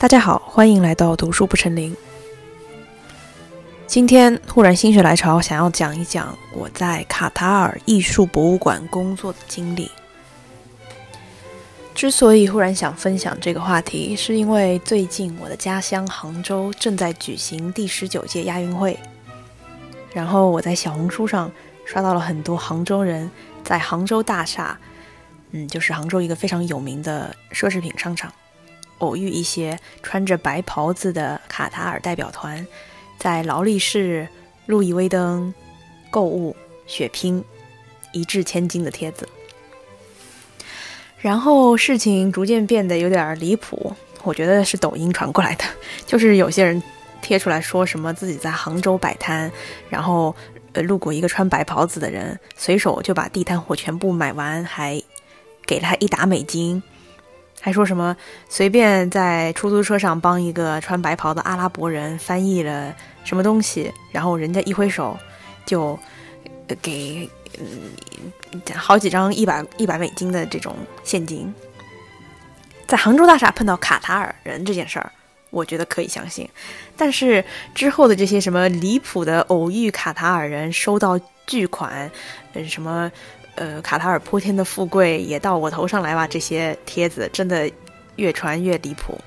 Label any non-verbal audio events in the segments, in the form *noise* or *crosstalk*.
大家好，欢迎来到读书不成林。今天忽然心血来潮，想要讲一讲我在卡塔尔艺术博物馆工作的经历。之所以忽然想分享这个话题，是因为最近我的家乡杭州正在举行第十九届亚运会，然后我在小红书上刷到了很多杭州人在杭州大厦，嗯，就是杭州一个非常有名的奢侈品商场。偶遇一些穿着白袍子的卡塔尔代表团，在劳力士、路易威登购物血拼一掷千金的帖子，然后事情逐渐变得有点离谱。我觉得是抖音传过来的，就是有些人贴出来说什么自己在杭州摆摊，然后呃路过一个穿白袍子的人，随手就把地摊货全部买完，还给了他一打美金。还说什么随便在出租车上帮一个穿白袍的阿拉伯人翻译了什么东西，然后人家一挥手就给嗯好几张一百一百美金的这种现金。在杭州大厦碰到卡塔尔人这件事儿，我觉得可以相信。但是之后的这些什么离谱的偶遇卡塔尔人收到巨款，嗯什么。呃，卡塔尔泼天的富贵也到我头上来吧？这些帖子真的越传越离谱。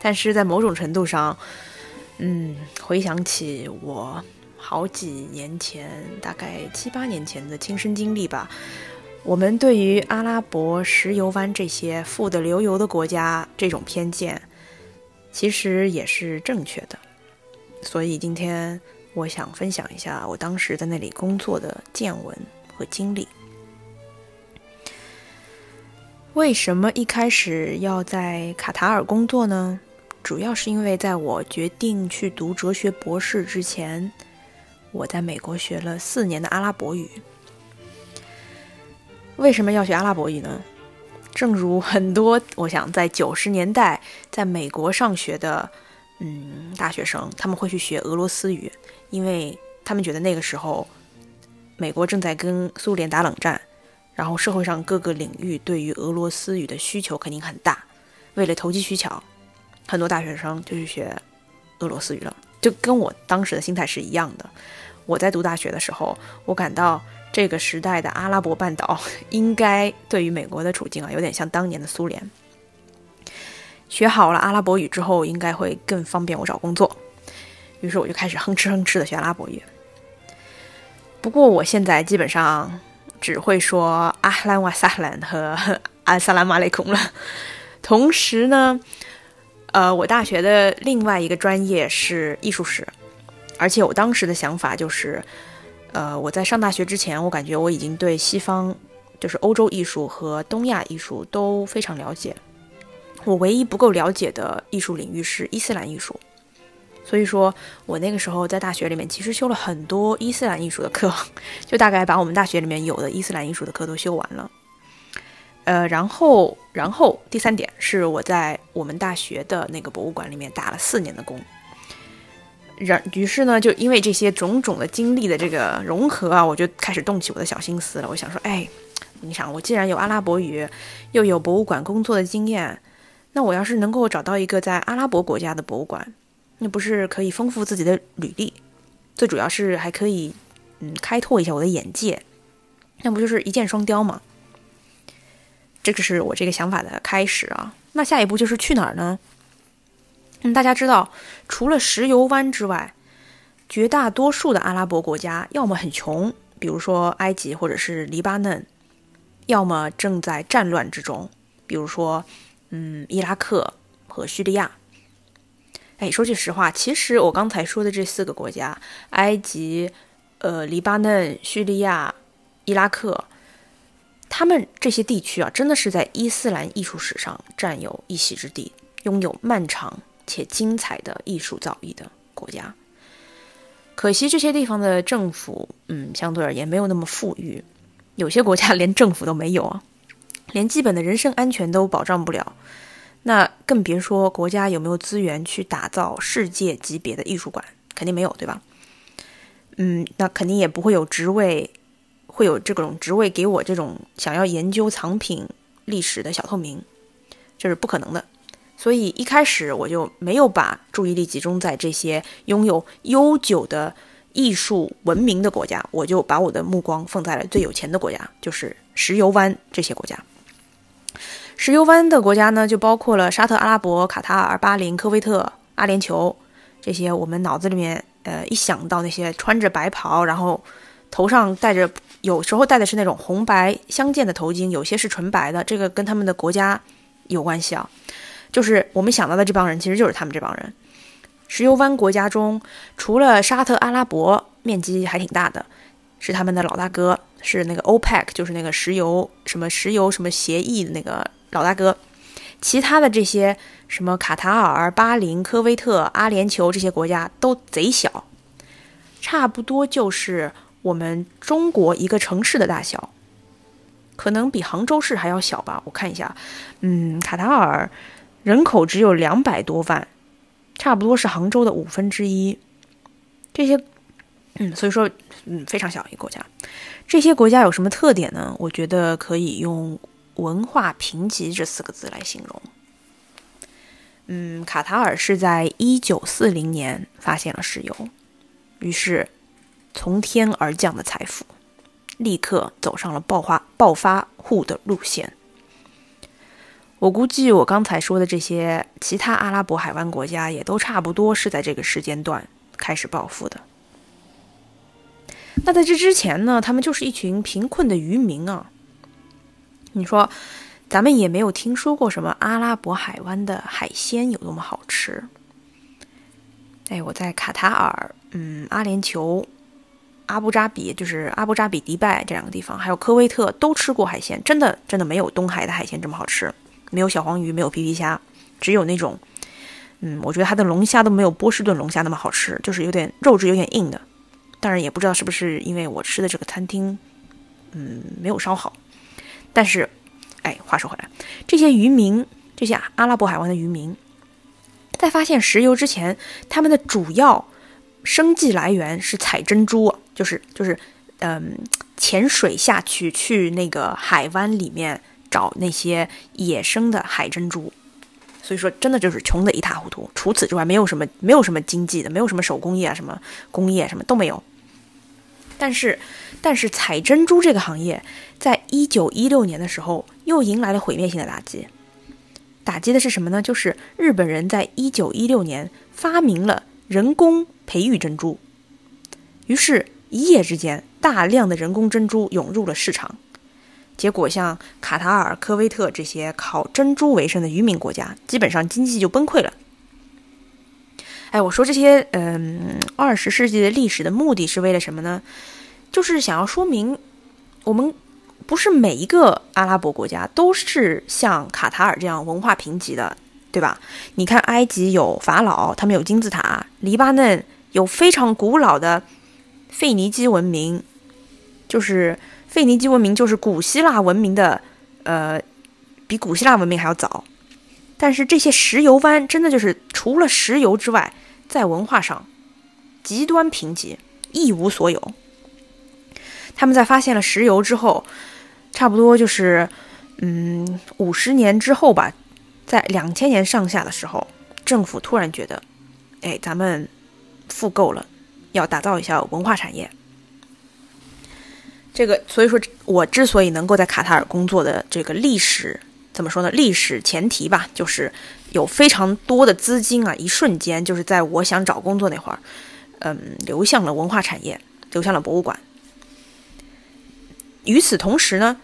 但是在某种程度上，嗯，回想起我好几年前，大概七八年前的亲身经历吧，我们对于阿拉伯石油湾这些富得流油的国家这种偏见，其实也是正确的。所以今天我想分享一下我当时在那里工作的见闻。和经历，为什么一开始要在卡塔尔工作呢？主要是因为在我决定去读哲学博士之前，我在美国学了四年的阿拉伯语。为什么要学阿拉伯语呢？正如很多我想在九十年代在美国上学的嗯大学生，他们会去学俄罗斯语，因为他们觉得那个时候。美国正在跟苏联打冷战，然后社会上各个领域对于俄罗斯语的需求肯定很大。为了投机取巧，很多大学生就去学俄罗斯语了，就跟我当时的心态是一样的。我在读大学的时候，我感到这个时代的阿拉伯半岛 *laughs* 应该对于美国的处境啊，有点像当年的苏联。学好了阿拉伯语之后，应该会更方便我找工作。于是我就开始哼哧哼哧的学阿拉伯语。不过我现在基本上只会说阿兰瓦萨兰和阿萨拉马雷孔了。同时呢，呃，我大学的另外一个专业是艺术史，而且我当时的想法就是，呃，我在上大学之前，我感觉我已经对西方，就是欧洲艺术和东亚艺术都非常了解。我唯一不够了解的艺术领域是伊斯兰艺术。所以说，我那个时候在大学里面其实修了很多伊斯兰艺术的课，*laughs* 就大概把我们大学里面有的伊斯兰艺术的课都修完了。呃，然后，然后第三点是我在我们大学的那个博物馆里面打了四年的工。然于是呢，就因为这些种种的经历的这个融合啊，我就开始动起我的小心思了。我想说，哎，你想，我既然有阿拉伯语，又有博物馆工作的经验，那我要是能够找到一个在阿拉伯国家的博物馆。那不是可以丰富自己的履历，最主要是还可以，嗯，开拓一下我的眼界，那不就是一箭双雕吗？这个是我这个想法的开始啊。那下一步就是去哪儿呢？嗯，大家知道，除了石油湾之外，绝大多数的阿拉伯国家要么很穷，比如说埃及或者是黎巴嫩，要么正在战乱之中，比如说，嗯，伊拉克和叙利亚。哎，说句实话，其实我刚才说的这四个国家——埃及、呃、黎巴嫩、叙利亚、伊拉克，他们这些地区啊，真的是在伊斯兰艺术史上占有一席之地，拥有漫长且精彩的艺术造诣的国家。可惜这些地方的政府，嗯，相对而言没有那么富裕，有些国家 *laughs* 连政府都没有啊，连基本的人身安全都保障不了。那更别说国家有没有资源去打造世界级别的艺术馆，肯定没有，对吧？嗯，那肯定也不会有职位，会有这种职位给我这种想要研究藏品历史的小透明，这是不可能的。所以一开始我就没有把注意力集中在这些拥有悠久的艺术文明的国家，我就把我的目光放在了最有钱的国家，就是石油湾这些国家。石油湾的国家呢，就包括了沙特阿拉伯、卡塔尔、巴林、科威特、阿联酋这些。我们脑子里面，呃，一想到那些穿着白袍，然后头上戴着，有时候戴的是那种红白相间的头巾，有些是纯白的，这个跟他们的国家有关系啊。就是我们想到的这帮人，其实就是他们这帮人。石油湾国家中，除了沙特阿拉伯，面积还挺大的，是他们的老大哥，是那个 OPEC，就是那个石油什么石油什么协议的那个。老大哥，其他的这些什么卡塔尔、巴林、科威特、阿联酋这些国家都贼小，差不多就是我们中国一个城市的大小，可能比杭州市还要小吧。我看一下，嗯，卡塔尔人口只有两百多万，差不多是杭州的五分之一。这些，嗯，所以说，嗯，非常小一个国家。这些国家有什么特点呢？我觉得可以用。文化贫瘠这四个字来形容。嗯，卡塔尔是在一九四零年发现了石油，于是从天而降的财富，立刻走上了暴发暴发户的路线。我估计我刚才说的这些其他阿拉伯海湾国家也都差不多是在这个时间段开始暴富的。那在这之前呢，他们就是一群贫困的渔民啊。你说，咱们也没有听说过什么阿拉伯海湾的海鲜有多么好吃。哎，我在卡塔尔、嗯，阿联酋、阿布扎比，就是阿布扎比、迪拜这两个地方，还有科威特都吃过海鲜，真的真的没有东海的海鲜这么好吃。没有小黄鱼，没有皮皮虾，只有那种，嗯，我觉得它的龙虾都没有波士顿龙虾那么好吃，就是有点肉质有点硬的。当然也不知道是不是因为我吃的这个餐厅，嗯，没有烧好。但是，哎，话说回来，这些渔民，这些阿拉伯海湾的渔民，在发现石油之前，他们的主要生计来源是采珍珠，就是就是，嗯，潜水下去去那个海湾里面找那些野生的海珍珠。所以说，真的就是穷的一塌糊涂。除此之外，没有什么，没有什么经济的，没有什么手工业啊，什么工业什么都没有。但是，但是采珍珠这个行业，在一九一六年的时候又迎来了毁灭性的打击。打击的是什么呢？就是日本人在一九一六年发明了人工培育珍珠，于是，一夜之间，大量的人工珍珠涌入了市场。结果，像卡塔尔、科威特这些靠珍珠为生的渔民国家，基本上经济就崩溃了。哎，我说这些，嗯，二十世纪的历史的目的是为了什么呢？就是想要说明，我们不是每一个阿拉伯国家都是像卡塔尔这样文化贫瘠的，对吧？你看，埃及有法老，他们有金字塔；黎巴嫩有非常古老的腓尼基文明，就是腓尼基文明就是古希腊文明的，呃，比古希腊文明还要早。但是这些石油湾真的就是除了石油之外，在文化上极端贫瘠，一无所有。他们在发现了石油之后，差不多就是嗯五十年之后吧，在两千年上下的时候，政府突然觉得，哎，咱们富够了，要打造一下文化产业。这个，所以说我之所以能够在卡塔尔工作的这个历史。怎么说呢？历史前提吧，就是有非常多的资金啊，一瞬间就是在我想找工作那会儿，嗯，流向了文化产业，流向了博物馆。与此同时呢，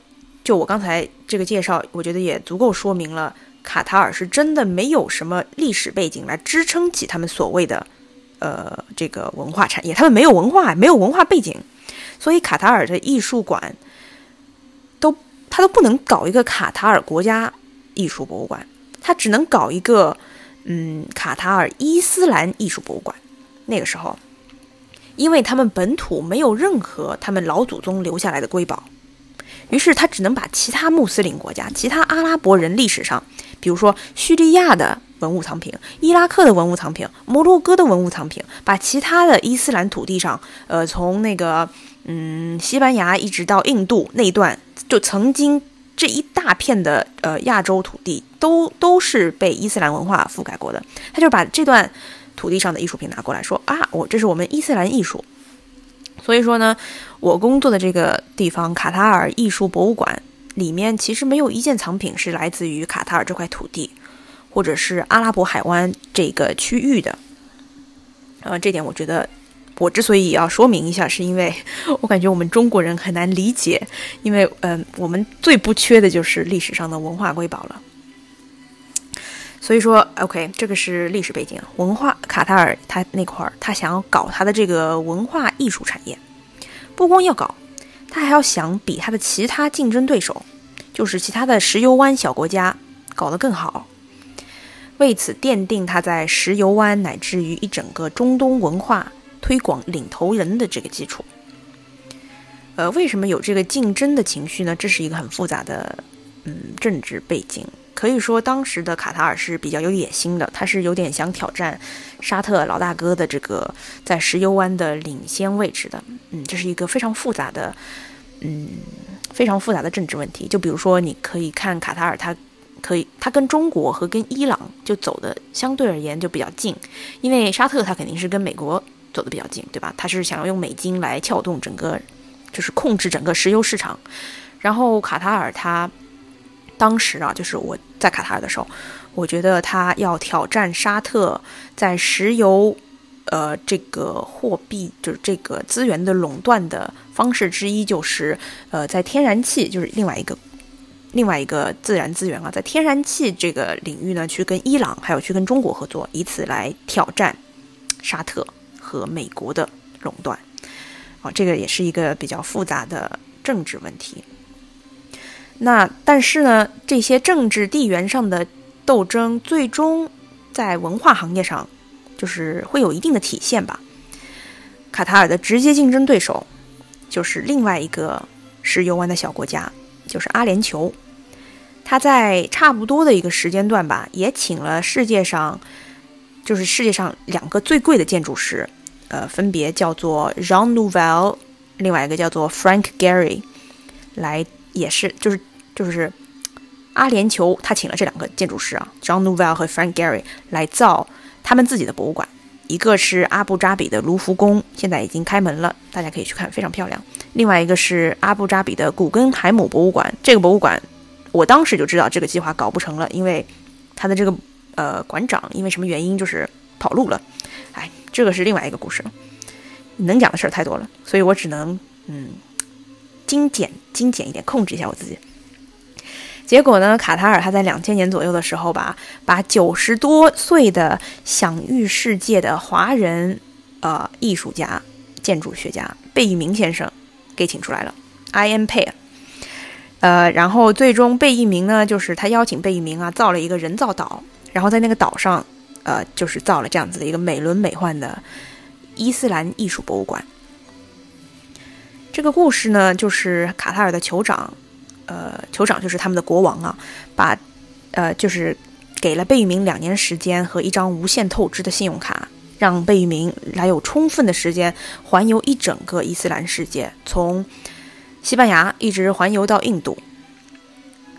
就我刚才这个介绍，我觉得也足够说明了卡塔尔是真的没有什么历史背景来支撑起他们所谓的呃这个文化产业，他们没有文化，没有文化背景，所以卡塔尔的艺术馆。都他都不能搞一个卡塔尔国家艺术博物馆，他只能搞一个，嗯，卡塔尔伊斯兰艺术博物馆。那个时候，因为他们本土没有任何他们老祖宗留下来的瑰宝，于是他只能把其他穆斯林国家、其他阿拉伯人历史上，比如说叙利亚的文物藏品、伊拉克的文物藏品、摩洛哥的文物藏品，把其他的伊斯兰土地上，呃，从那个嗯西班牙一直到印度那一段。就曾经这一大片的呃亚洲土地都都是被伊斯兰文化覆盖过的。他就把这段土地上的艺术品拿过来说啊，我这是我们伊斯兰艺术。所以说呢，我工作的这个地方卡塔尔艺术博物馆里面其实没有一件藏品是来自于卡塔尔这块土地，或者是阿拉伯海湾这个区域的。呃，这点我觉得。我之所以要说明一下，是因为 *laughs* 我感觉我们中国人很难理解，因为嗯，我们最不缺的就是历史上的文化瑰宝了。所以说，OK，这个是历史背景，文化卡塔尔他那块儿，他想要搞他的这个文化艺术产业，不光要搞，他还要想比他的其他竞争对手，就是其他的石油湾小国家搞得更好，为此奠定他在石油湾乃至于一整个中东文化。推广领头人的这个基础，呃，为什么有这个竞争的情绪呢？这是一个很复杂的，嗯，政治背景。可以说，当时的卡塔尔是比较有野心的，他是有点想挑战沙特老大哥的这个在石油湾的领先位置的。嗯，这是一个非常复杂的，嗯，非常复杂的政治问题。就比如说，你可以看卡塔尔，它可以，它跟中国和跟伊朗就走的相对而言就比较近，因为沙特它肯定是跟美国。走的比较近，对吧？他是想要用美金来撬动整个，就是控制整个石油市场。然后卡塔尔他当时啊，就是我在卡塔尔的时候，我觉得他要挑战沙特在石油呃这个货币就是这个资源的垄断的方式之一，就是呃在天然气就是另外一个另外一个自然资源啊，在天然气这个领域呢，去跟伊朗还有去跟中国合作，以此来挑战沙特。和美国的垄断，啊，这个也是一个比较复杂的政治问题。那但是呢，这些政治地缘上的斗争，最终在文化行业上，就是会有一定的体现吧。卡塔尔的直接竞争对手，就是另外一个石油湾的小国家，就是阿联酋。他在差不多的一个时间段吧，也请了世界上，就是世界上两个最贵的建筑师。呃，分别叫做 Jean Nouvel，另外一个叫做 Frank Gehry，来也是就是就是阿联酋他请了这两个建筑师啊，John Nouvel 和 Frank Gehry 来造他们自己的博物馆，一个是阿布扎比的卢浮宫，现在已经开门了，大家可以去看，非常漂亮。另外一个是阿布扎比的古根海姆博物馆，这个博物馆我当时就知道这个计划搞不成了，因为他的这个呃馆长因为什么原因就是跑路了。这个是另外一个故事了，能讲的事儿太多了，所以我只能嗯精简精简一点，控制一下我自己。结果呢，卡塔尔他在两千年左右的时候吧，把九十多岁的享誉世界的华人呃艺术家、建筑学家贝聿铭先生给请出来了，I am pay。呃，然后最终贝聿铭呢，就是他邀请贝聿铭啊，造了一个人造岛，然后在那个岛上。呃，就是造了这样子的一个美轮美奂的伊斯兰艺术博物馆。这个故事呢，就是卡塔尔的酋长，呃，酋长就是他们的国王啊，把呃，就是给了贝聿铭两年时间和一张无限透支的信用卡，让贝聿铭来有充分的时间环游一整个伊斯兰世界，从西班牙一直环游到印度。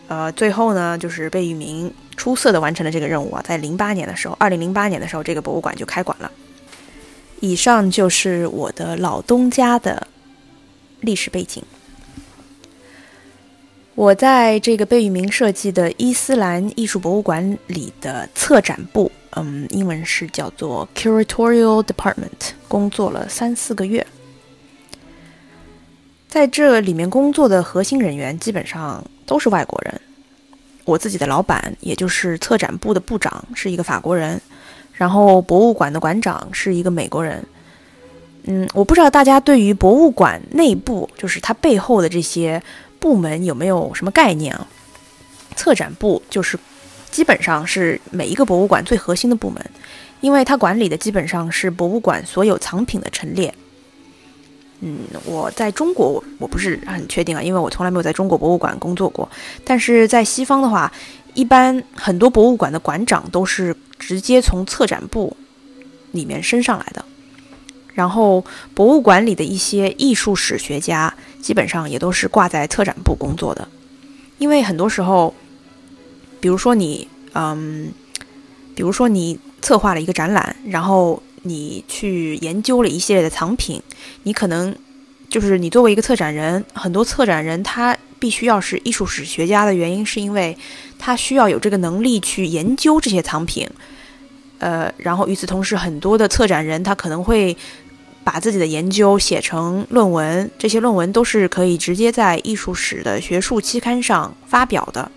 呃，最后呢，就是贝聿铭。出色的完成了这个任务啊！在零八年的时候，二零零八年的时候，这个博物馆就开馆了。以上就是我的老东家的历史背景。我在这个贝聿铭设计的伊斯兰艺术博物馆里的策展部，嗯，英文是叫做 Curatorial Department，工作了三四个月。在这里面工作的核心人员基本上都是外国人。我自己的老板，也就是策展部的部长，是一个法国人，然后博物馆的馆长是一个美国人。嗯，我不知道大家对于博物馆内部，就是它背后的这些部门有没有什么概念啊？策展部就是基本上是每一个博物馆最核心的部门，因为它管理的基本上是博物馆所有藏品的陈列。嗯，我在中国我我不是很确定啊，因为我从来没有在中国博物馆工作过。但是在西方的话，一般很多博物馆的馆长都是直接从策展部里面升上来的。然后博物馆里的一些艺术史学家，基本上也都是挂在策展部工作的。因为很多时候，比如说你，嗯，比如说你策划了一个展览，然后你去研究了一系列的藏品，你可能就是你作为一个策展人，很多策展人他必须要是艺术史学家的原因，是因为他需要有这个能力去研究这些藏品，呃，然后与此同时，很多的策展人他可能会。把自己的研究写成论文，这些论文都是可以直接在艺术史的学术期刊上发表的。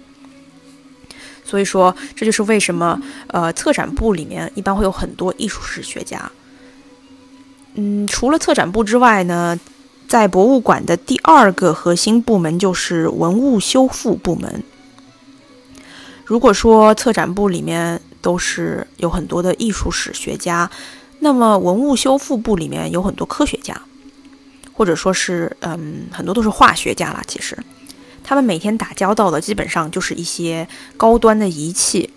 所以说，这就是为什么呃，策展部里面一般会有很多艺术史学家。嗯，除了策展部之外呢，在博物馆的第二个核心部门就是文物修复部门。如果说策展部里面都是有很多的艺术史学家。那么文物修复部里面有很多科学家，或者说是嗯，很多都是化学家啦。其实，他们每天打交道的基本上就是一些高端的仪器，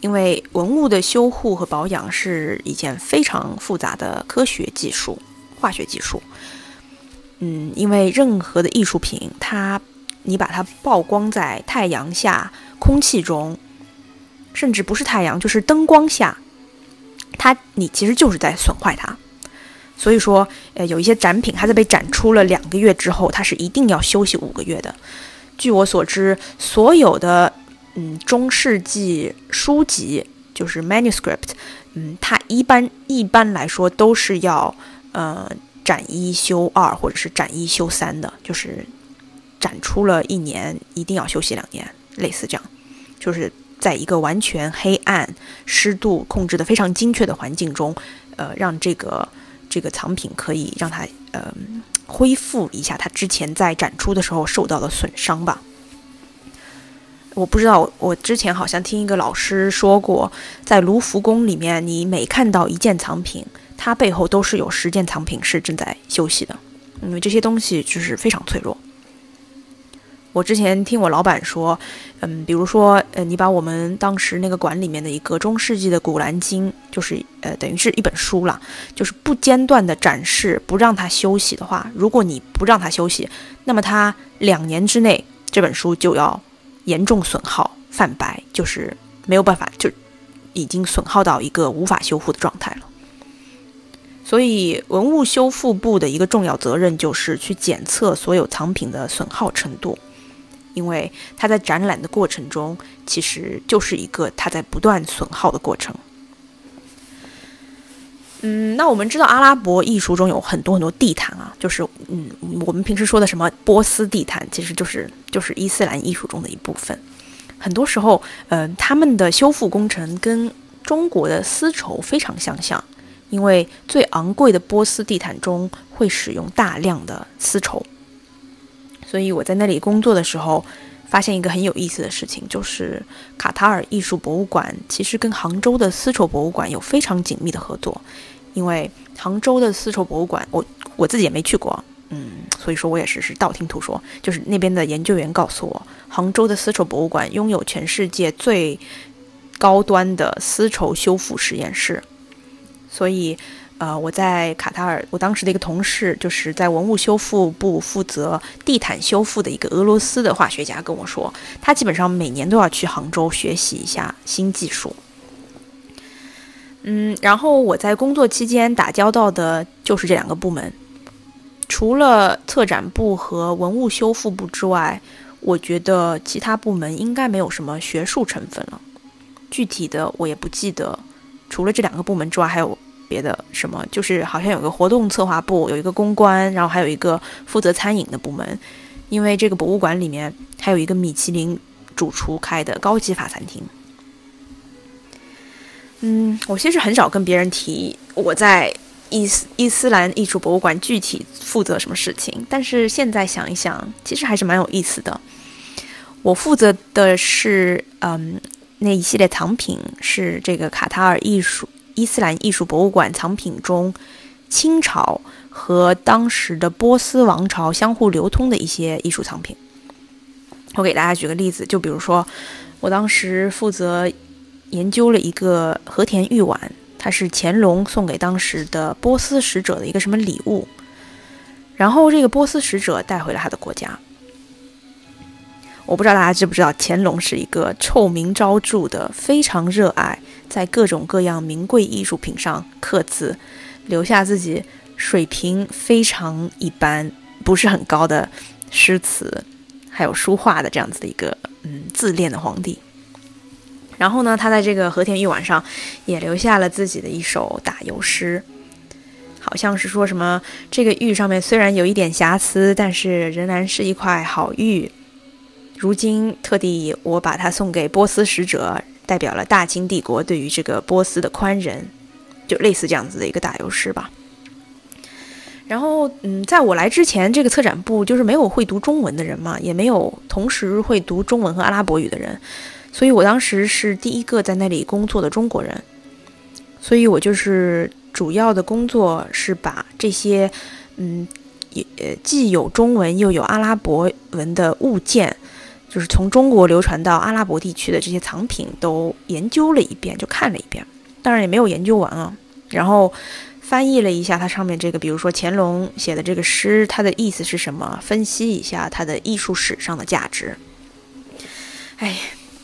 因为文物的修护和保养是一件非常复杂的科学技术、化学技术。嗯，因为任何的艺术品，它你把它曝光在太阳下、空气中，甚至不是太阳，就是灯光下。它，你其实就是在损坏它，所以说，呃，有一些展品，它在被展出了两个月之后，它是一定要休息五个月的。据我所知，所有的，嗯，中世纪书籍，就是 manuscript，嗯，它一般一般来说都是要，呃，展一休二或者是展一休三的，就是展出了一年，一定要休息两年，类似这样，就是。在一个完全黑暗、湿度控制的非常精确的环境中，呃，让这个这个藏品可以让它呃恢复一下它之前在展出的时候受到的损伤吧。我不知道，我之前好像听一个老师说过，在卢浮宫里面，你每看到一件藏品，它背后都是有十件藏品是正在休息的，因为这些东西就是非常脆弱。我之前听我老板说，嗯，比如说，呃，你把我们当时那个馆里面的一个中世纪的《古兰经》，就是呃，等于是一本书了，就是不间断的展示，不让它休息的话，如果你不让它休息，那么它两年之内这本书就要严重损耗、泛白，就是没有办法，就已经损耗到一个无法修复的状态了。所以，文物修复部的一个重要责任就是去检测所有藏品的损耗程度。因为它在展览的过程中，其实就是一个它在不断损耗的过程。嗯，那我们知道阿拉伯艺术中有很多很多地毯啊，就是嗯，我们平时说的什么波斯地毯，其实就是就是伊斯兰艺术中的一部分。很多时候，呃，他们的修复工程跟中国的丝绸非常相像，因为最昂贵的波斯地毯中会使用大量的丝绸。所以我在那里工作的时候，发现一个很有意思的事情，就是卡塔尔艺术博物馆其实跟杭州的丝绸博物馆有非常紧密的合作。因为杭州的丝绸博物馆，我我自己也没去过，嗯，所以说我也是是道听途说，就是那边的研究员告诉我，杭州的丝绸博物馆拥有全世界最高端的丝绸修复实验室，所以。呃，我在卡塔尔，我当时的一个同事，就是在文物修复部负责地毯修复的一个俄罗斯的化学家跟我说，他基本上每年都要去杭州学习一下新技术。嗯，然后我在工作期间打交道的就是这两个部门，除了策展部和文物修复部之外，我觉得其他部门应该没有什么学术成分了。具体的我也不记得，除了这两个部门之外，还有。别的什么，就是好像有个活动策划部，有一个公关，然后还有一个负责餐饮的部门。因为这个博物馆里面还有一个米其林主厨开的高级法餐厅。嗯，我其实很少跟别人提我在伊斯伊斯兰艺术博物馆具体负责什么事情，但是现在想一想，其实还是蛮有意思的。我负责的是，嗯，那一系列藏品是这个卡塔尔艺术。伊斯兰艺术博物馆藏品中，清朝和当时的波斯王朝相互流通的一些艺术藏品。我给大家举个例子，就比如说，我当时负责研究了一个和田玉碗，它是乾隆送给当时的波斯使者的一个什么礼物，然后这个波斯使者带回了他的国家。我不知道大家知不知道，乾隆是一个臭名昭著的，非常热爱在各种各样名贵艺术品上刻字，留下自己水平非常一般、不是很高的诗词，还有书画的这样子的一个嗯自恋的皇帝。然后呢，他在这个和田玉碗上也留下了自己的一首打油诗，好像是说什么这个玉上面虽然有一点瑕疵，但是仍然是一块好玉。如今特地我把它送给波斯使者，代表了大清帝国对于这个波斯的宽仁，就类似这样子的一个打油诗吧。然后，嗯，在我来之前，这个策展部就是没有会读中文的人嘛，也没有同时会读中文和阿拉伯语的人，所以我当时是第一个在那里工作的中国人，所以我就是主要的工作是把这些，嗯，也既有中文又有阿拉伯文的物件。就是从中国流传到阿拉伯地区的这些藏品都研究了一遍，就看了一遍，当然也没有研究完啊。然后翻译了一下它上面这个，比如说乾隆写的这个诗，它的意思是什么？分析一下它的艺术史上的价值。哎，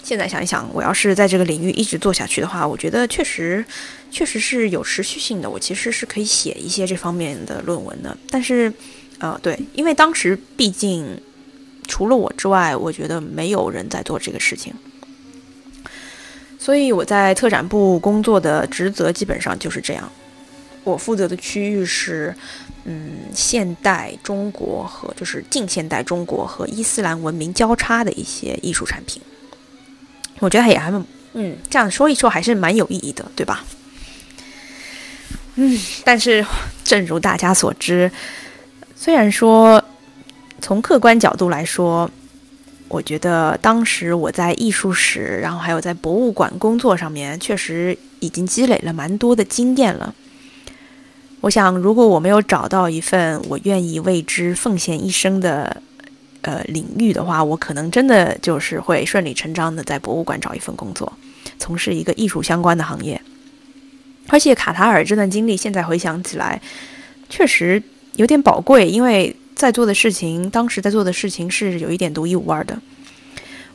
现在想一想，我要是在这个领域一直做下去的话，我觉得确实确实是有持续性的。我其实是可以写一些这方面的论文的。但是，呃，对，因为当时毕竟。除了我之外，我觉得没有人在做这个事情，所以我在特展部工作的职责基本上就是这样。我负责的区域是，嗯，现代中国和就是近现代中国和伊斯兰文明交叉的一些艺术产品。我觉得也还，嗯，这样说一说还是蛮有意义的，对吧？嗯，但是正如大家所知，虽然说。从客观角度来说，我觉得当时我在艺术史，然后还有在博物馆工作上面，确实已经积累了蛮多的经验了。我想，如果我没有找到一份我愿意为之奉献一生的呃领域的话，我可能真的就是会顺理成章的在博物馆找一份工作，从事一个艺术相关的行业。而且卡塔尔这段经历，现在回想起来，确实有点宝贵，因为。在做的事情，当时在做的事情是有一点独一无二的。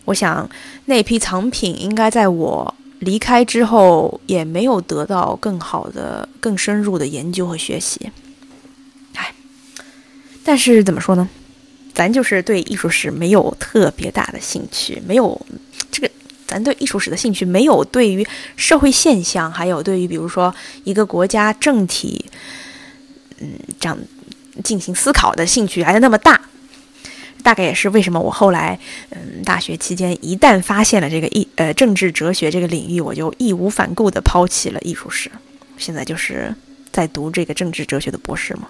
我想那批藏品应该在我离开之后，也没有得到更好的、更深入的研究和学习。哎，但是怎么说呢？咱就是对艺术史没有特别大的兴趣，没有这个，咱对艺术史的兴趣没有对于社会现象，还有对于比如说一个国家政体，嗯，这样。进行思考的兴趣还是那么大，大概也是为什么我后来，嗯，大学期间一旦发现了这个艺呃政治哲学这个领域，我就义无反顾地抛弃了艺术史，现在就是在读这个政治哲学的博士嘛。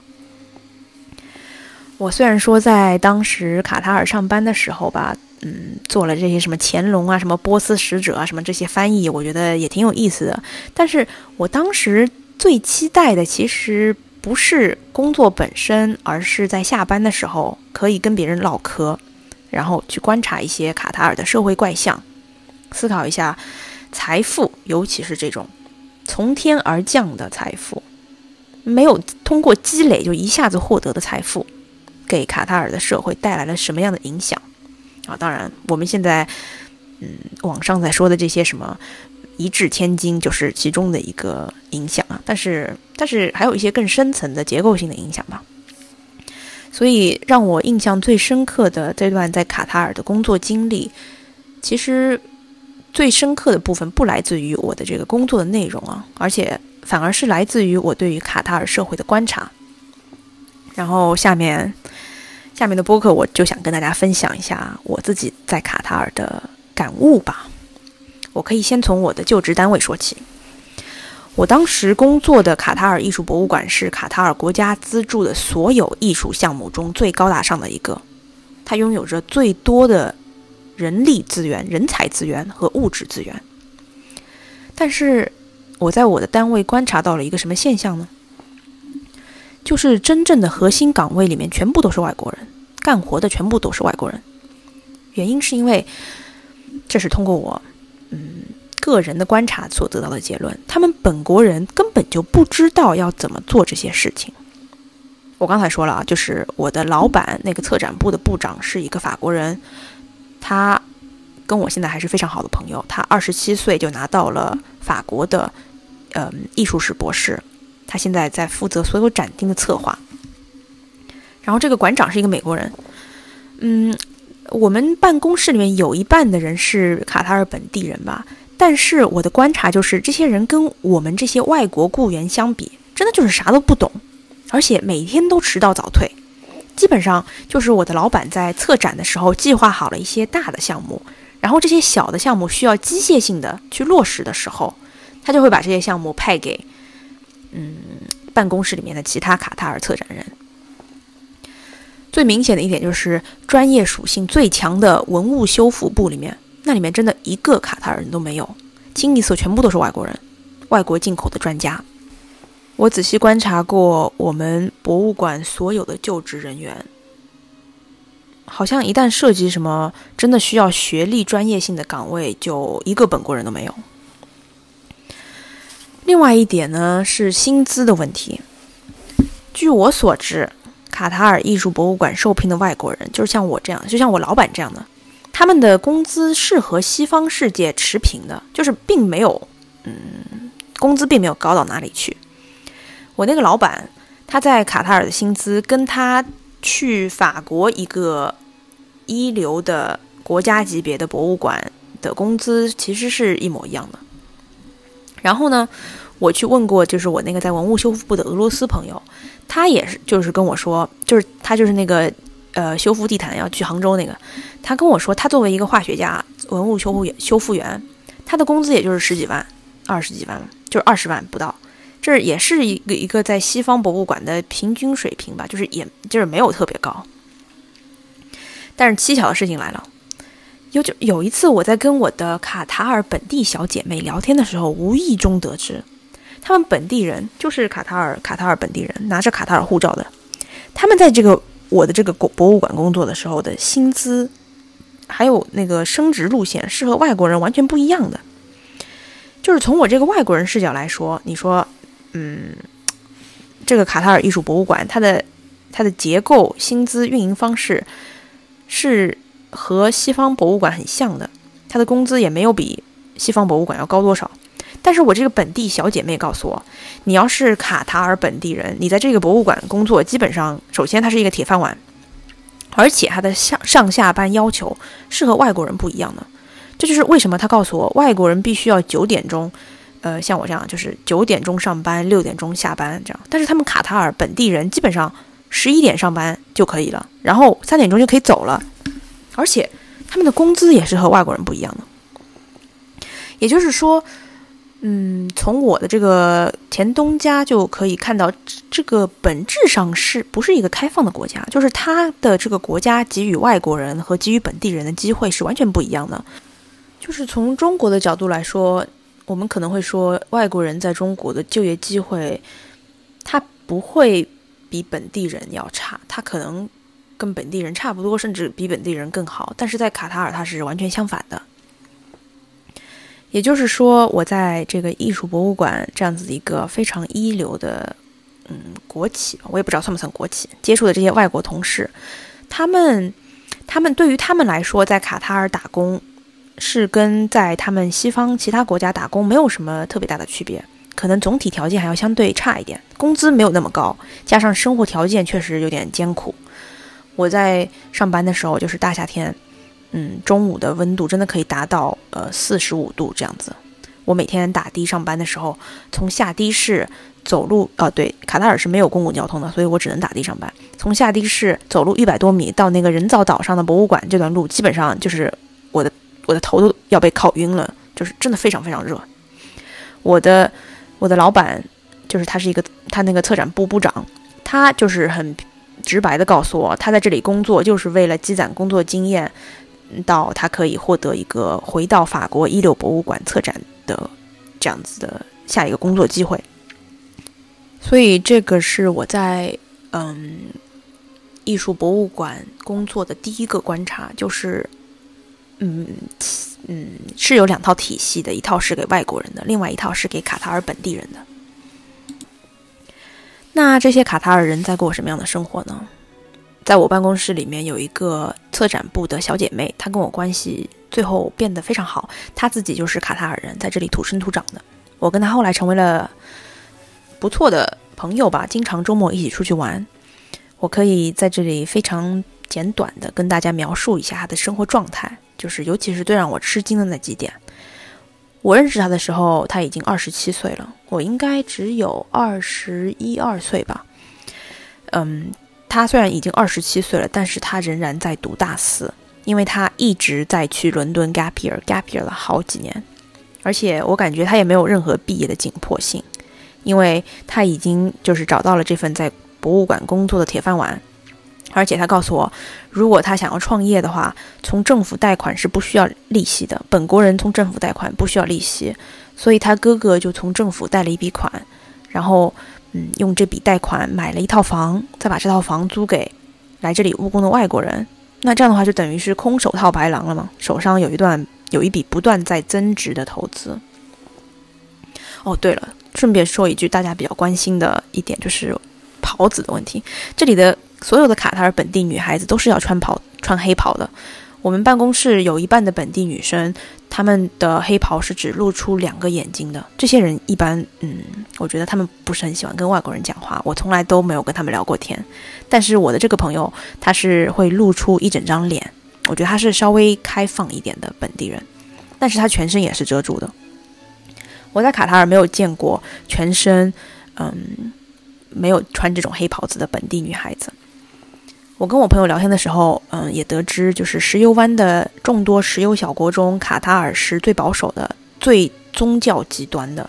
我虽然说在当时卡塔尔上班的时候吧，嗯，做了这些什么乾隆啊、什么波斯使者啊、什么这些翻译，我觉得也挺有意思的，但是我当时最期待的其实。不是工作本身，而是在下班的时候可以跟别人唠嗑，然后去观察一些卡塔尔的社会怪象，思考一下财富，尤其是这种从天而降的财富，没有通过积累就一下子获得的财富，给卡塔尔的社会带来了什么样的影响啊？当然，我们现在嗯，网上在说的这些什么。一掷千金就是其中的一个影响啊，但是但是还有一些更深层的结构性的影响吧。所以让我印象最深刻的这段在卡塔尔的工作经历，其实最深刻的部分不来自于我的这个工作的内容啊，而且反而是来自于我对于卡塔尔社会的观察。然后下面下面的播客我就想跟大家分享一下我自己在卡塔尔的感悟吧。我可以先从我的就职单位说起。我当时工作的卡塔尔艺术博物馆是卡塔尔国家资助的所有艺术项目中最高大上的一个，它拥有着最多的人力资源、人才资源和物质资源。但是我在我的单位观察到了一个什么现象呢？就是真正的核心岗位里面全部都是外国人，干活的全部都是外国人。原因是因为这是通过我。嗯，个人的观察所得到的结论，他们本国人根本就不知道要怎么做这些事情。我刚才说了啊，就是我的老板那个策展部的部长是一个法国人，他跟我现在还是非常好的朋友。他二十七岁就拿到了法国的呃艺术史博士，他现在在负责所有展厅的策划。然后这个馆长是一个美国人，嗯，我们办公室里面有一半的人是卡塔尔本地人吧。但是我的观察就是，这些人跟我们这些外国雇员相比，真的就是啥都不懂，而且每天都迟到早退。基本上就是我的老板在策展的时候计划好了一些大的项目，然后这些小的项目需要机械性的去落实的时候，他就会把这些项目派给嗯办公室里面的其他卡塔尔策展人。最明显的一点就是专业属性最强的文物修复部里面。那里面真的一个卡塔尔人都没有，清一色全部都是外国人，外国进口的专家。我仔细观察过我们博物馆所有的就职人员，好像一旦涉及什么真的需要学历专业性的岗位，就一个本国人都没有。另外一点呢是薪资的问题。据我所知，卡塔尔艺术博物馆受聘的外国人，就是像我这样，就像我老板这样的。他们的工资是和西方世界持平的，就是并没有，嗯，工资并没有高到哪里去。我那个老板他在卡塔尔的薪资跟他去法国一个一流的国家级别的博物馆的工资其实是一模一样的。然后呢，我去问过，就是我那个在文物修复部的俄罗斯朋友，他也是就是跟我说，就是他就是那个。呃，修复地毯要去杭州那个，他跟我说，他作为一个化学家、文物修复、修复员，他的工资也就是十几万、二十几万，就是二十万不到。这也是一个一个在西方博物馆的平均水平吧，就是也就是没有特别高。但是蹊跷的事情来了，有就有一次我在跟我的卡塔尔本地小姐妹聊天的时候，无意中得知，他们本地人就是卡塔尔卡塔尔本地人，拿着卡塔尔护照的，他们在这个。我的这个博博物馆工作的时候的薪资，还有那个升职路线是和外国人完全不一样的。就是从我这个外国人视角来说，你说，嗯，这个卡塔尔艺术博物馆它的它的结构、薪资、运营方式是和西方博物馆很像的，它的工资也没有比西方博物馆要高多少。但是我这个本地小姐妹告诉我，你要是卡塔尔本地人，你在这个博物馆工作，基本上首先它是一个铁饭碗，而且它的上上下班要求是和外国人不一样的。这就是为什么他告诉我，外国人必须要九点钟，呃，像我这样就是九点钟上班，六点钟下班这样。但是他们卡塔尔本地人基本上十一点上班就可以了，然后三点钟就可以走了，而且他们的工资也是和外国人不一样的。也就是说。嗯，从我的这个前东家就可以看到，这个本质上是不是一个开放的国家？就是他的这个国家给予外国人和给予本地人的机会是完全不一样的。就是从中国的角度来说，我们可能会说，外国人在中国的就业机会，他不会比本地人要差，他可能跟本地人差不多，甚至比本地人更好。但是在卡塔尔，它是完全相反的。也就是说，我在这个艺术博物馆这样子一个非常一流的，嗯，国企，我也不知道算不算国企，接触的这些外国同事，他们，他们对于他们来说，在卡塔尔打工，是跟在他们西方其他国家打工没有什么特别大的区别，可能总体条件还要相对差一点，工资没有那么高，加上生活条件确实有点艰苦。我在上班的时候，就是大夏天。嗯，中午的温度真的可以达到呃四十五度这样子。我每天打的上班的时候，从下的市走路，呃，对，卡塔尔是没有公共交通的，所以我只能打的上班。从下的市走路一百多米到那个人造岛上的博物馆这段路，基本上就是我的我的头都要被烤晕了，就是真的非常非常热。我的我的老板就是他是一个他那个策展部部长，他就是很直白的告诉我，他在这里工作就是为了积攒工作经验。到他可以获得一个回到法国一流博物馆策展的这样子的下一个工作机会，所以这个是我在嗯艺术博物馆工作的第一个观察，就是嗯嗯是有两套体系的，一套是给外国人的，另外一套是给卡塔尔本地人的。那这些卡塔尔人在过什么样的生活呢？在我办公室里面有一个策展部的小姐妹，她跟我关系最后变得非常好。她自己就是卡塔尔人，在这里土生土长的。我跟她后来成为了不错的朋友吧，经常周末一起出去玩。我可以在这里非常简短的跟大家描述一下她的生活状态，就是尤其是最让我吃惊的那几点。我认识她的时候，她已经二十七岁了，我应该只有二十一二岁吧。嗯。他虽然已经二十七岁了，但是他仍然在读大四，因为他一直在去伦敦 gap year，gap year 了好几年，而且我感觉他也没有任何毕业的紧迫性，因为他已经就是找到了这份在博物馆工作的铁饭碗，而且他告诉我，如果他想要创业的话，从政府贷款是不需要利息的，本国人从政府贷款不需要利息，所以他哥哥就从政府贷了一笔款，然后。嗯，用这笔贷款买了一套房，再把这套房租给来这里务工的外国人。那这样的话，就等于是空手套白狼了嘛？手上有一段有一笔不断在增值的投资。哦，对了，顺便说一句，大家比较关心的一点就是袍子的问题。这里的所有的卡塔尔本地女孩子都是要穿袍、穿黑袍的。我们办公室有一半的本地女生，她们的黑袍是只露出两个眼睛的。这些人一般，嗯，我觉得他们不是很喜欢跟外国人讲话。我从来都没有跟他们聊过天。但是我的这个朋友，他是会露出一整张脸。我觉得他是稍微开放一点的本地人，但是他全身也是遮住的。我在卡塔尔没有见过全身，嗯，没有穿这种黑袍子的本地女孩子。我跟我朋友聊天的时候，嗯，也得知，就是石油湾的众多石油小国中，卡塔尔是最保守的、最宗教极端的。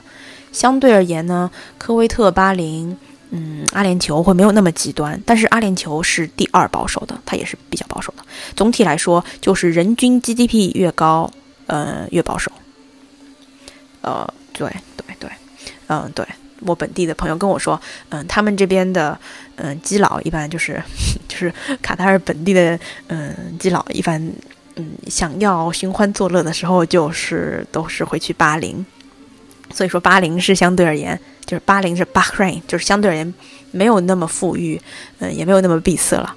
相对而言呢，科威特、巴林，嗯，阿联酋会没有那么极端，但是阿联酋是第二保守的，它也是比较保守的。总体来说，就是人均 GDP 越高，呃，越保守。呃，对对对，嗯，对。我本地的朋友跟我说，嗯，他们这边的，嗯，基佬一般就是，*laughs* 就是卡塔尔本地的，嗯，基佬一般，嗯，想要寻欢作乐的时候，就是都是会去巴林。所以说，巴林是相对而言，就是巴林是 Bahrain，就是相对而言没有那么富裕，嗯，也没有那么闭塞了。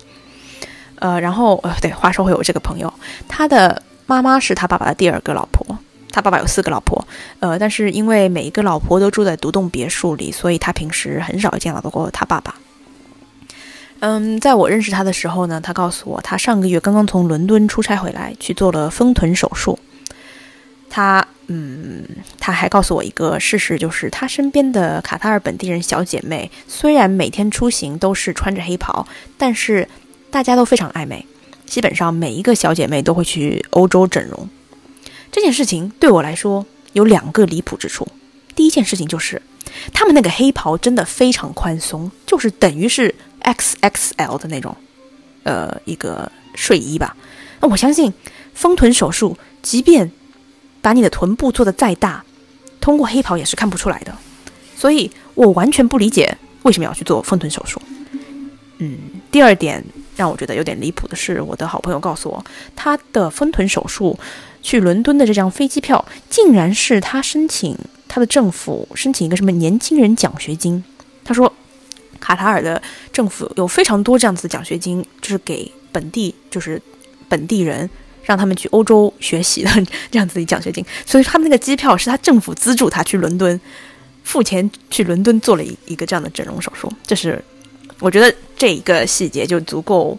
呃，然后，呃，对，话说回我这个朋友，他的妈妈是他爸爸的第二个老婆。他爸爸有四个老婆，呃，但是因为每一个老婆都住在独栋别墅里，所以他平时很少见到过他爸爸。嗯，在我认识他的时候呢，他告诉我，他上个月刚刚从伦敦出差回来，去做了丰臀手术。他，嗯，他还告诉我一个事实，就是他身边的卡塔尔本地人小姐妹，虽然每天出行都是穿着黑袍，但是大家都非常爱美，基本上每一个小姐妹都会去欧洲整容。这件事情对我来说有两个离谱之处。第一件事情就是，他们那个黑袍真的非常宽松，就是等于是 XXL 的那种，呃，一个睡衣吧。那我相信，丰臀手术，即便把你的臀部做得再大，通过黑袍也是看不出来的。所以我完全不理解为什么要去做丰臀手术。嗯，第二点让我觉得有点离谱的是，我的好朋友告诉我，他的丰臀手术。去伦敦的这张飞机票，竟然是他申请他的政府申请一个什么年轻人奖学金。他说，卡塔尔的政府有非常多这样子的奖学金，就是给本地就是本地人让他们去欧洲学习的 *laughs* 这样子的奖学金。所以他们那个机票是他政府资助他去伦敦，付钱去伦敦做了一一个这样的整容手术。就是我觉得这一个细节就足够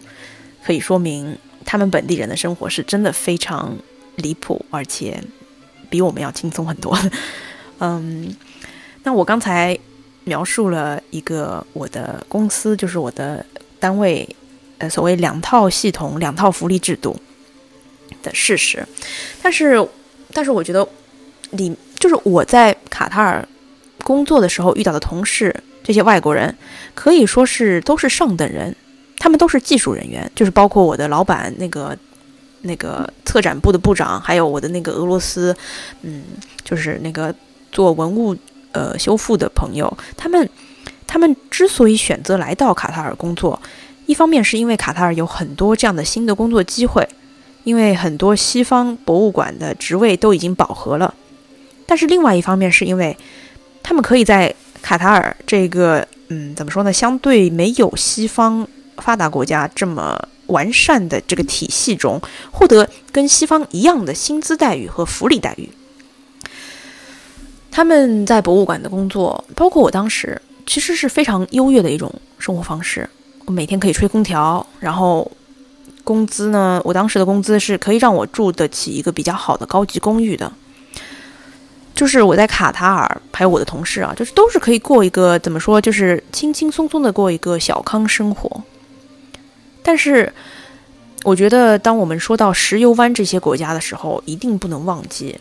可以说明他们本地人的生活是真的非常。离谱，而且比我们要轻松很多。*laughs* 嗯，那我刚才描述了一个我的公司，就是我的单位，呃，所谓两套系统、两套福利制度的事实。但是，但是我觉得，里就是我在卡塔尔工作的时候遇到的同事，这些外国人可以说是都是上等人，他们都是技术人员，就是包括我的老板那个。那个策展部的部长，还有我的那个俄罗斯，嗯，就是那个做文物呃修复的朋友，他们他们之所以选择来到卡塔尔工作，一方面是因为卡塔尔有很多这样的新的工作机会，因为很多西方博物馆的职位都已经饱和了，但是另外一方面是因为他们可以在卡塔尔这个嗯怎么说呢，相对没有西方发达国家这么完善的这个体系中，获得跟西方一样的薪资待遇和福利待遇。他们在博物馆的工作，包括我当时，其实是非常优越的一种生活方式。我每天可以吹空调，然后工资呢，我当时的工资是可以让我住得起一个比较好的高级公寓的。就是我在卡塔尔，还有我的同事啊，就是都是可以过一个怎么说，就是轻轻松松的过一个小康生活。但是，我觉得当我们说到石油湾这些国家的时候，一定不能忘记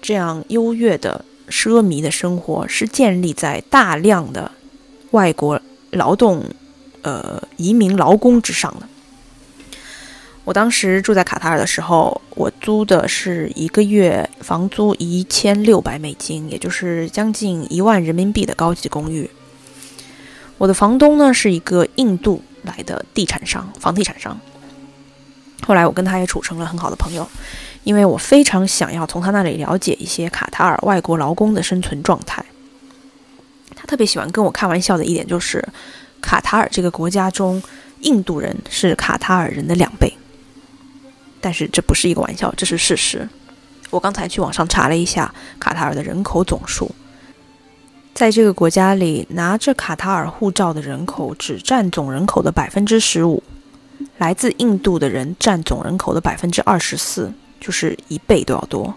这样优越的。奢靡的生活是建立在大量的外国劳动，呃，移民劳工之上的。我当时住在卡塔尔的时候，我租的是一个月房租一千六百美金，也就是将近一万人民币的高级公寓。我的房东呢是一个印度来的地产商，房地产商。后来我跟他也处成了很好的朋友。因为我非常想要从他那里了解一些卡塔尔外国劳工的生存状态。他特别喜欢跟我开玩笑的一点就是，卡塔尔这个国家中，印度人是卡塔尔人的两倍。但是这不是一个玩笑，这是事实。我刚才去网上查了一下卡塔尔的人口总数，在这个国家里，拿着卡塔尔护照的人口只占总人口的百分之十五，来自印度的人占总人口的百分之二十四。就是一倍都要多。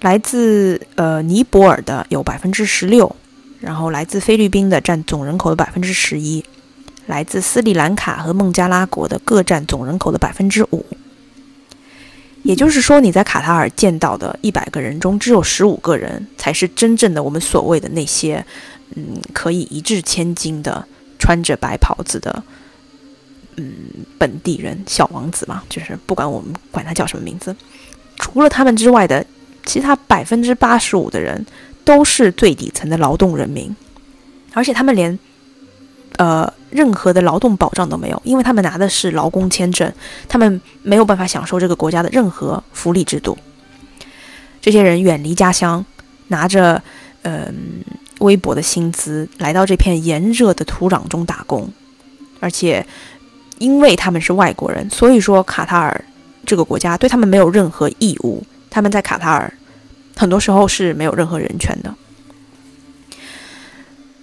来自呃尼泊尔的有百分之十六，然后来自菲律宾的占总人口的百分之十一，来自斯里兰卡和孟加拉国的各占总人口的百分之五。也就是说，你在卡塔尔见到的一百个人中，只有十五个人才是真正的我们所谓的那些，嗯，可以一掷千金的穿着白袍子的。嗯，本地人小王子嘛，就是不管我们管他叫什么名字，除了他们之外的其他百分之八十五的人都是最底层的劳动人民，而且他们连呃任何的劳动保障都没有，因为他们拿的是劳工签证，他们没有办法享受这个国家的任何福利制度。这些人远离家乡，拿着嗯微薄的薪资来到这片炎热的土壤中打工，而且。因为他们是外国人，所以说卡塔尔这个国家对他们没有任何义务。他们在卡塔尔很多时候是没有任何人权的。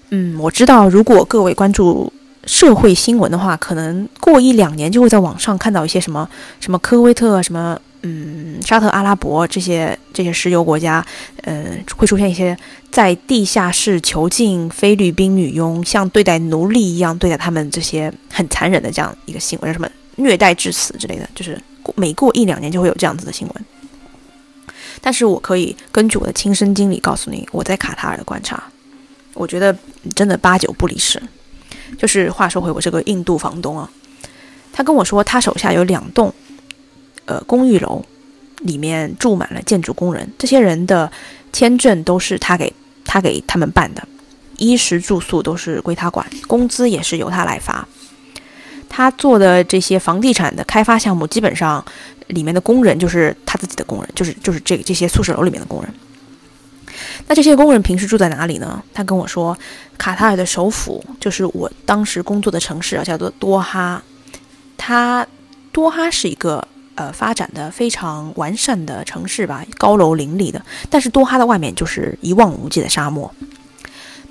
嗯，我知道，如果各位关注社会新闻的话，可能过一两年就会在网上看到一些什么什么科威特什么。嗯，沙特阿拉伯这些这些石油国家，呃，会出现一些在地下室囚禁菲律宾女佣，像对待奴隶一样对待他们这些很残忍的这样一个新闻，什么虐待致死之类的，就是每过一两年就会有这样子的新闻。但是我可以根据我的亲身经历告诉你，我在卡塔尔的观察，我觉得真的八九不离十。就是话说回我这个印度房东啊，他跟我说他手下有两栋。呃，公寓楼里面住满了建筑工人，这些人的签证都是他给他给他们办的，衣食住宿都是归他管，工资也是由他来发。他做的这些房地产的开发项目，基本上里面的工人就是他自己的工人，就是就是这这些宿舍楼里面的工人。那这些工人平时住在哪里呢？他跟我说，卡塔尔的首府就是我当时工作的城市啊，叫做多哈。他多哈是一个。呃，发展的非常完善的城市吧，高楼林立的。但是多哈的外面就是一望无际的沙漠。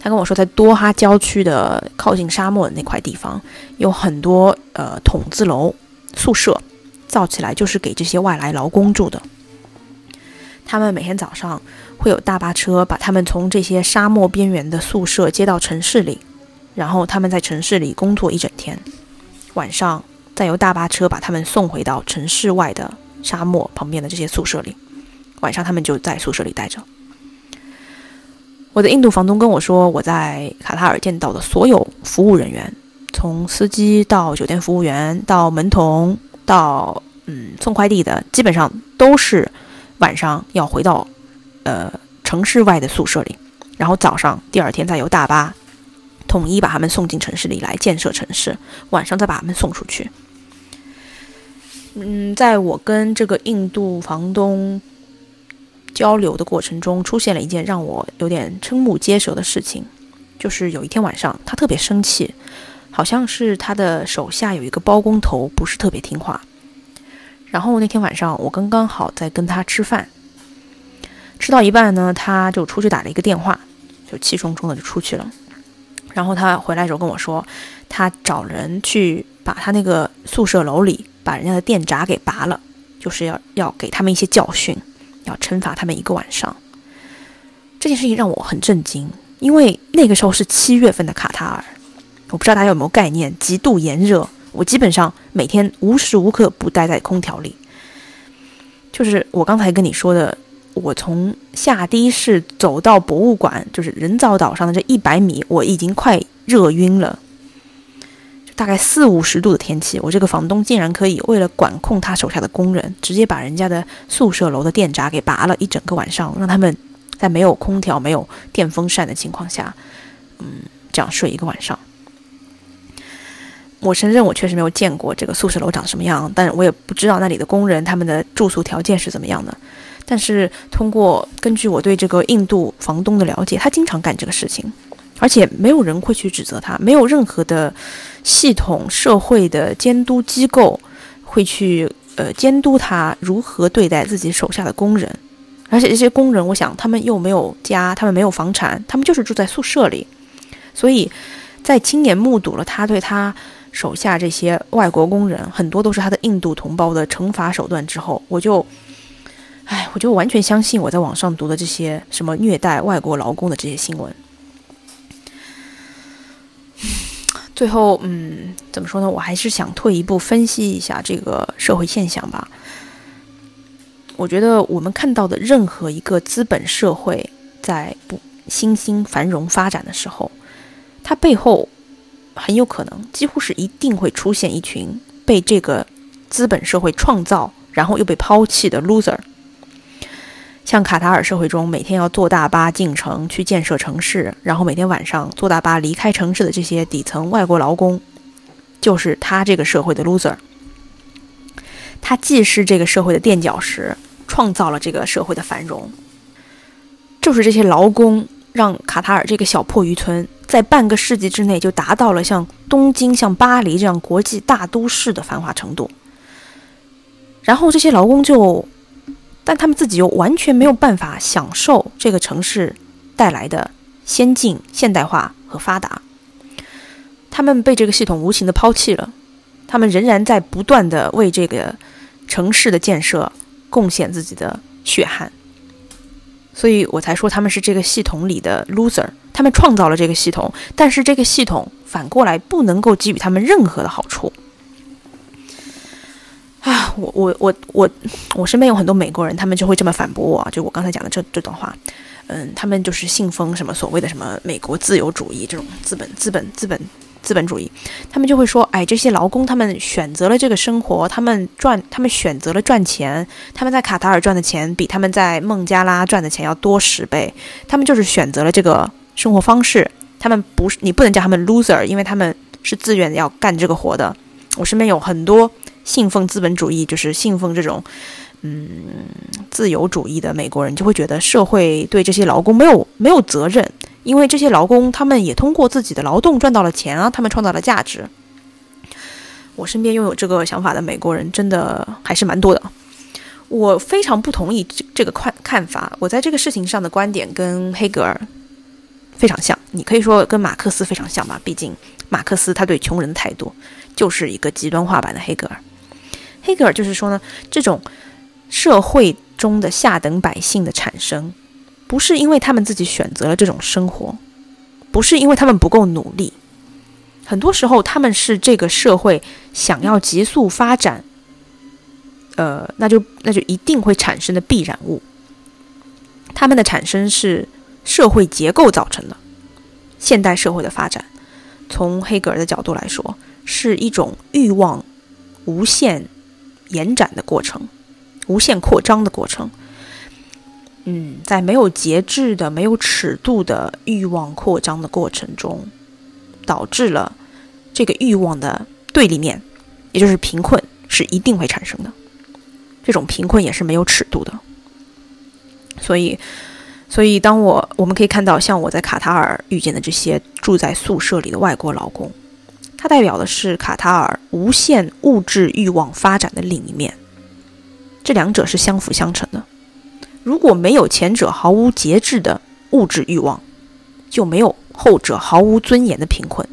他跟我说，在多哈郊区的靠近沙漠的那块地方，有很多呃筒子楼宿舍，造起来就是给这些外来劳工住的。他们每天早上会有大巴车把他们从这些沙漠边缘的宿舍接到城市里，然后他们在城市里工作一整天，晚上。再由大巴车把他们送回到城市外的沙漠旁边的这些宿舍里，晚上他们就在宿舍里待着。我的印度房东跟我说，我在卡塔尔见到的所有服务人员，从司机到酒店服务员到门童到嗯送快递的，基本上都是晚上要回到呃城市外的宿舍里，然后早上第二天再由大巴统一把他们送进城市里来建设城市，晚上再把他们送出去。嗯，在我跟这个印度房东交流的过程中，出现了一件让我有点瞠目结舌的事情，就是有一天晚上，他特别生气，好像是他的手下有一个包工头不是特别听话。然后那天晚上我刚刚好在跟他吃饭，吃到一半呢，他就出去打了一个电话，就气冲冲的就出去了。然后他回来的时候跟我说，他找人去把他那个宿舍楼里把人家的电闸给拔了，就是要要给他们一些教训，要惩罚他们一个晚上。这件事情让我很震惊，因为那个时候是七月份的卡塔尔，我不知道大家有没有概念，极度炎热。我基本上每天无时无刻不待在空调里。就是我刚才跟你说的，我从下的士走到博物馆，就是人造岛上的这一百米，我已经快热晕了。大概四五十度的天气，我这个房东竟然可以为了管控他手下的工人，直接把人家的宿舍楼的电闸给拔了一整个晚上，让他们在没有空调、没有电风扇的情况下，嗯，这样睡一个晚上。我承认，我确实没有见过这个宿舍楼长什么样，但我也不知道那里的工人他们的住宿条件是怎么样的。但是通过根据我对这个印度房东的了解，他经常干这个事情，而且没有人会去指责他，没有任何的系统、社会的监督机构会去呃监督他如何对待自己手下的工人。而且这些工人，我想他们又没有家，他们没有房产，他们就是住在宿舍里，所以在亲眼目睹了他对他。手下这些外国工人很多都是他的印度同胞的惩罚手段之后，我就，哎，我就完全相信我在网上读的这些什么虐待外国劳工的这些新闻。最后，嗯，怎么说呢？我还是想退一步分析一下这个社会现象吧。我觉得我们看到的任何一个资本社会在不新兴繁荣发展的时候，它背后。很有可能，几乎是一定会出现一群被这个资本社会创造，然后又被抛弃的 loser。像卡塔尔社会中，每天要坐大巴进城去建设城市，然后每天晚上坐大巴离开城市的这些底层外国劳工，就是他这个社会的 loser。他既是这个社会的垫脚石，创造了这个社会的繁荣。就是这些劳工让卡塔尔这个小破渔村。在半个世纪之内，就达到了像东京、像巴黎这样国际大都市的繁华程度。然后这些劳工就，但他们自己又完全没有办法享受这个城市带来的先进、现代化和发达。他们被这个系统无情的抛弃了，他们仍然在不断的为这个城市的建设贡献自己的血汗。所以我才说他们是这个系统里的 loser。他们创造了这个系统，但是这个系统反过来不能够给予他们任何的好处。啊，我我我我我身边有很多美国人，他们就会这么反驳我，就我刚才讲的这这段话。嗯，他们就是信奉什么所谓的什么美国自由主义这种资本资本资本资本主义，他们就会说，哎，这些劳工他们选择了这个生活，他们赚，他们选择了赚钱，他们在卡塔尔赚的钱比他们在孟加拉赚的钱要多十倍，他们就是选择了这个。生活方式，他们不是你不能叫他们 loser，因为他们是自愿要干这个活的。我身边有很多信奉资本主义，就是信奉这种嗯自由主义的美国人，就会觉得社会对这些劳工没有没有责任，因为这些劳工他们也通过自己的劳动赚到了钱啊，他们创造了价值。我身边拥有这个想法的美国人真的还是蛮多的，我非常不同意这这个看看法。我在这个事情上的观点跟黑格尔。非常像，你可以说跟马克思非常像吧。毕竟马克思他对穷人的态度就是一个极端化版的黑格尔。黑格尔就是说呢，这种社会中的下等百姓的产生，不是因为他们自己选择了这种生活，不是因为他们不够努力，很多时候他们是这个社会想要急速发展，呃，那就那就一定会产生的必然物。他们的产生是。社会结构造成的现代社会的发展，从黑格尔的角度来说，是一种欲望无限延展的过程，无限扩张的过程。嗯，在没有节制的、没有尺度的欲望扩张的过程中，导致了这个欲望的对立面，也就是贫困，是一定会产生的。这种贫困也是没有尺度的，所以。所以，当我我们可以看到，像我在卡塔尔遇见的这些住在宿舍里的外国劳工，它代表的是卡塔尔无限物质欲望发展的另一面。这两者是相辅相成的。如果没有前者毫无节制的物质欲望，就没有后者毫无尊严的贫困。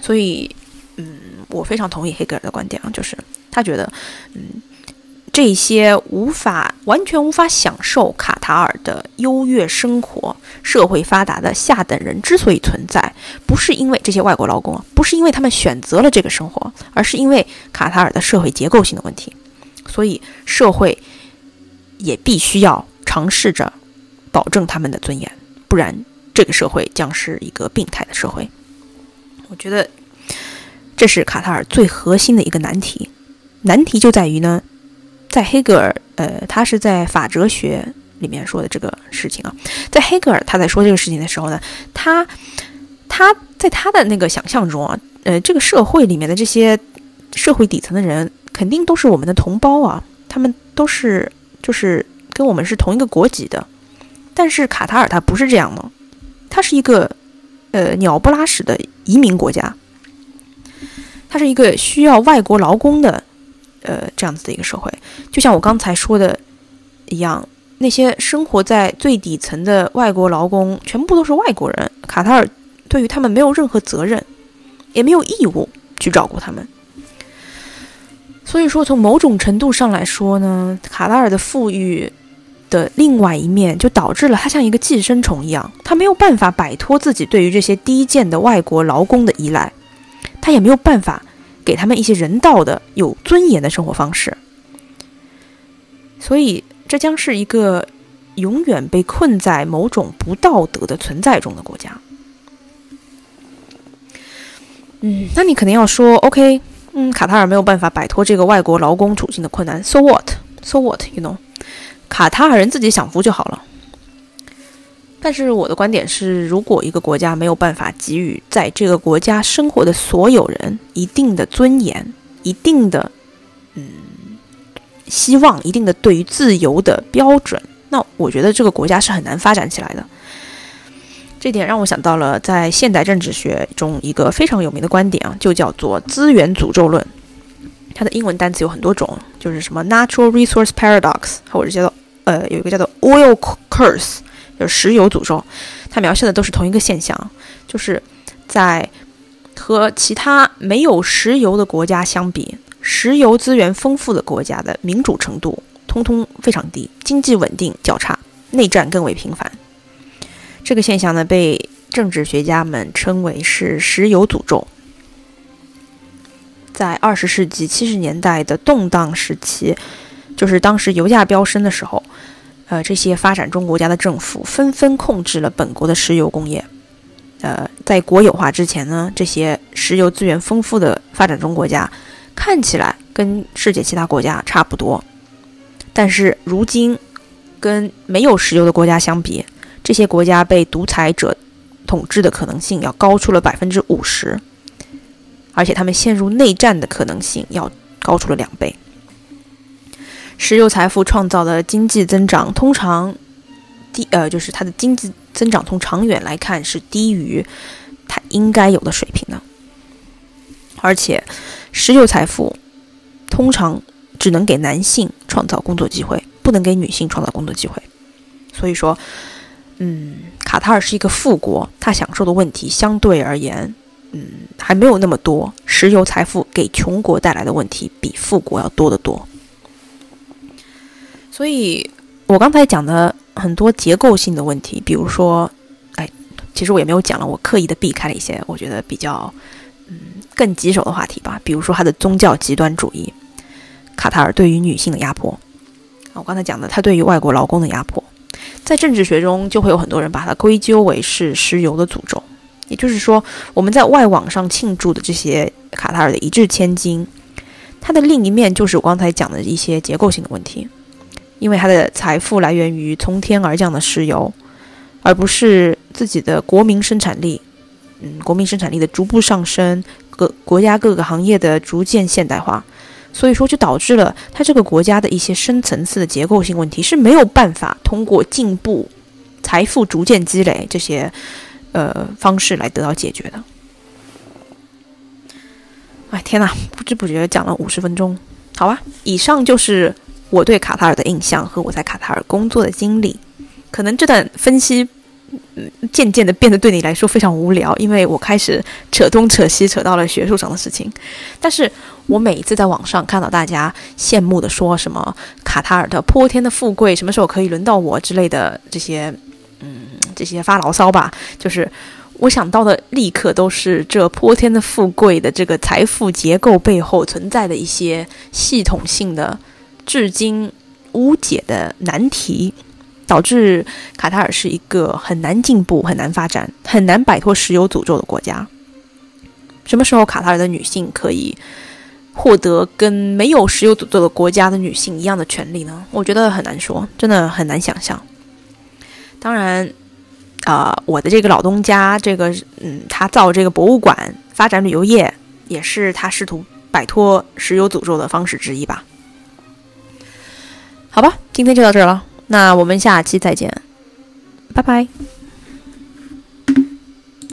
所以，嗯，我非常同意黑格尔的观点啊，就是他觉得，嗯，这些无法完全无法享受卡塔尔的优越生活、社会发达的下等人之所以存在，不是因为这些外国劳工，不是因为他们选择了这个生活，而是因为卡塔尔的社会结构性的问题。所以，社会也必须要尝试着保证他们的尊严，不然这个社会将是一个病态的社会。我觉得这是卡塔尔最核心的一个难题。难题就在于呢，在黑格尔，呃，他是在法哲学里面说的这个事情啊。在黑格尔他在说这个事情的时候呢，他他在他的那个想象中啊，呃，这个社会里面的这些社会底层的人。肯定都是我们的同胞啊，他们都是就是跟我们是同一个国籍的。但是卡塔尔它不是这样的，它是一个呃鸟不拉屎的移民国家，它是一个需要外国劳工的呃这样子的一个社会。就像我刚才说的一样，那些生活在最底层的外国劳工全部都是外国人，卡塔尔对于他们没有任何责任，也没有义务去照顾他们。所以说，从某种程度上来说呢，卡塔尔的富裕的另外一面，就导致了他像一个寄生虫一样，他没有办法摆脱自己对于这些低贱的外国劳工的依赖，他也没有办法给他们一些人道的、有尊严的生活方式。所以，这将是一个永远被困在某种不道德的存在中的国家。嗯，那你肯定要说，OK。嗯，卡塔尔没有办法摆脱这个外国劳工处境的困难。So what? So what? You know，卡塔尔人自己享福就好了。但是我的观点是，如果一个国家没有办法给予在这个国家生活的所有人一定的尊严、一定的嗯希望、一定的对于自由的标准，那我觉得这个国家是很难发展起来的。这点让我想到了在现代政治学中一个非常有名的观点啊，就叫做资源诅咒论。它的英文单词有很多种，就是什么 natural resource paradox，或者叫做呃有一个叫做 oil curse，就石油诅咒。它描述的都是同一个现象，就是在和其他没有石油的国家相比，石油资源丰富的国家的民主程度通通非常低，经济稳定较差，内战更为频繁。这个现象呢，被政治学家们称为是“石油诅咒”。在二十世纪七十年代的动荡时期，就是当时油价飙升的时候，呃，这些发展中国家的政府纷纷控制了本国的石油工业。呃，在国有化之前呢，这些石油资源丰富的发展中国家看起来跟世界其他国家差不多，但是如今跟没有石油的国家相比，这些国家被独裁者统治的可能性要高出了百分之五十，而且他们陷入内战的可能性要高出了两倍。石油财富创造的经济增长通常低，呃，就是它的经济增长从长远来看是低于它应该有的水平的。而且，石油财富通常只能给男性创造工作机会，不能给女性创造工作机会。所以说。嗯，卡塔尔是一个富国，他享受的问题相对而言，嗯，还没有那么多。石油财富给穷国带来的问题比富国要多得多。所以，我刚才讲的很多结构性的问题，比如说，哎，其实我也没有讲了，我刻意的避开了一些我觉得比较嗯更棘手的话题吧，比如说他的宗教极端主义，卡塔尔对于女性的压迫，啊我刚才讲的他对于外国劳工的压迫。在政治学中，就会有很多人把它归咎为是石油的诅咒。也就是说，我们在外网上庆祝的这些卡塔尔的一掷千金，它的另一面就是我刚才讲的一些结构性的问题。因为他的财富来源于从天而降的石油，而不是自己的国民生产力。嗯，国民生产力的逐步上升，各国家各个行业的逐渐现代化。所以说，就导致了他这个国家的一些深层次的结构性问题是没有办法通过进步、财富逐渐积累这些呃方式来得到解决的。哎，天哪，不知不觉讲了五十分钟，好吧。以上就是我对卡塔尔的印象和我在卡塔尔工作的经历。可能这段分析，渐渐的变得对你来说非常无聊，因为我开始扯东扯西，扯到了学术上的事情。但是我每一次在网上看到大家羡慕的说什么卡塔尔的泼天的富贵，什么时候可以轮到我之类的这些，嗯，这些发牢骚吧，就是我想到的立刻都是这泼天的富贵的这个财富结构背后存在的一些系统性的、至今无解的难题。导致卡塔尔是一个很难进步、很难发展、很难摆脱石油诅咒的国家。什么时候卡塔尔的女性可以获得跟没有石油诅咒的国家的女性一样的权利呢？我觉得很难说，真的很难想象。当然，啊，我的这个老东家，这个嗯，他造这个博物馆、发展旅游业，也是他试图摆脱石油诅咒的方式之一吧。好吧，今天就到这了。那我们下期再见，拜拜。